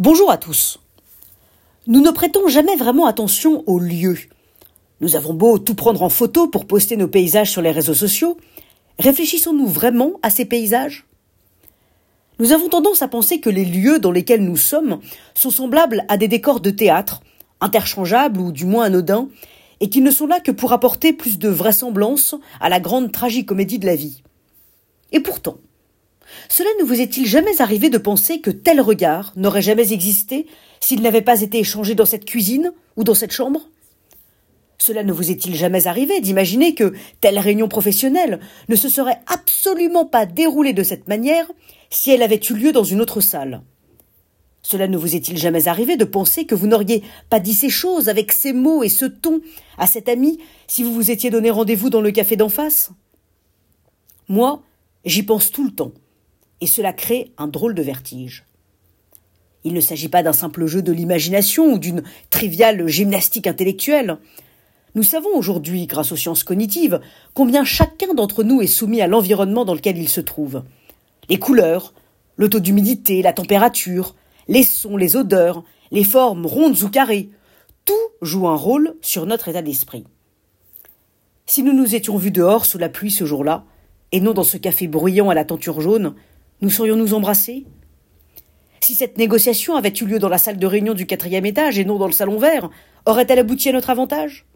Bonjour à tous. Nous ne prêtons jamais vraiment attention aux lieux. Nous avons beau tout prendre en photo pour poster nos paysages sur les réseaux sociaux, réfléchissons-nous vraiment à ces paysages? Nous avons tendance à penser que les lieux dans lesquels nous sommes sont semblables à des décors de théâtre, interchangeables ou du moins anodins, et qu'ils ne sont là que pour apporter plus de vraisemblance à la grande tragicomédie de la vie. Et pourtant, cela ne vous est-il jamais arrivé de penser que tel regard n'aurait jamais existé s'il n'avait pas été échangé dans cette cuisine ou dans cette chambre? Cela ne vous est-il jamais arrivé d'imaginer que telle réunion professionnelle ne se serait absolument pas déroulée de cette manière si elle avait eu lieu dans une autre salle? Cela ne vous est-il jamais arrivé de penser que vous n'auriez pas dit ces choses avec ces mots et ce ton à cet ami si vous vous étiez donné rendez-vous dans le café d'en face? Moi, j'y pense tout le temps et cela crée un drôle de vertige. Il ne s'agit pas d'un simple jeu de l'imagination ou d'une triviale gymnastique intellectuelle. Nous savons aujourd'hui, grâce aux sciences cognitives, combien chacun d'entre nous est soumis à l'environnement dans lequel il se trouve. Les couleurs, le taux d'humidité, la température, les sons, les odeurs, les formes rondes ou carrées, tout joue un rôle sur notre état d'esprit. Si nous nous étions vus dehors sous la pluie ce jour-là, et non dans ce café bruyant à la tenture jaune, nous serions-nous embrassés Si cette négociation avait eu lieu dans la salle de réunion du quatrième étage et non dans le salon vert, aurait-elle abouti à notre avantage?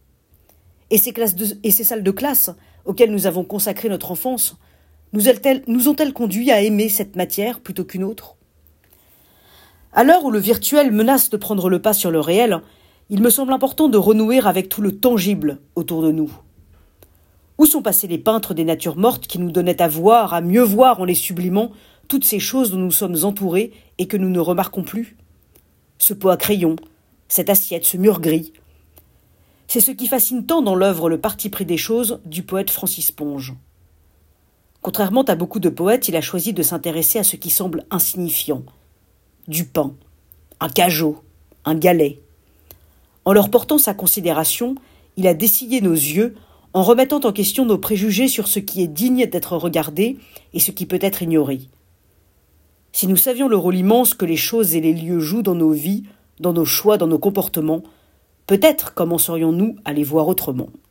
Et ces, classes et ces salles de classe auxquelles nous avons consacré notre enfance nous, ont-elles conduit à aimer cette matière plutôt qu'une autre? À l'heure où le virtuel menace de prendre le pas sur le réel, il me semble important de renouer avec tout le tangible autour de nous. Où sont passés les peintres des natures mortes qui nous donnaient à voir, à mieux voir en les sublimant, toutes ces choses dont nous sommes entourés et que nous ne remarquons plus Ce pot à crayon, cette assiette, ce mur gris. C'est ce qui fascine tant dans l'œuvre Le parti pris des choses du poète Francis Ponge. Contrairement à beaucoup de poètes, il a choisi de s'intéresser à ce qui semble insignifiant du pain, un cajot, un galet. En leur portant sa considération, il a dessillé nos yeux en remettant en question nos préjugés sur ce qui est digne d'être regardé et ce qui peut être ignoré. Si nous savions le rôle immense que les choses et les lieux jouent dans nos vies, dans nos choix, dans nos comportements, peut-être commencerions-nous à les voir autrement?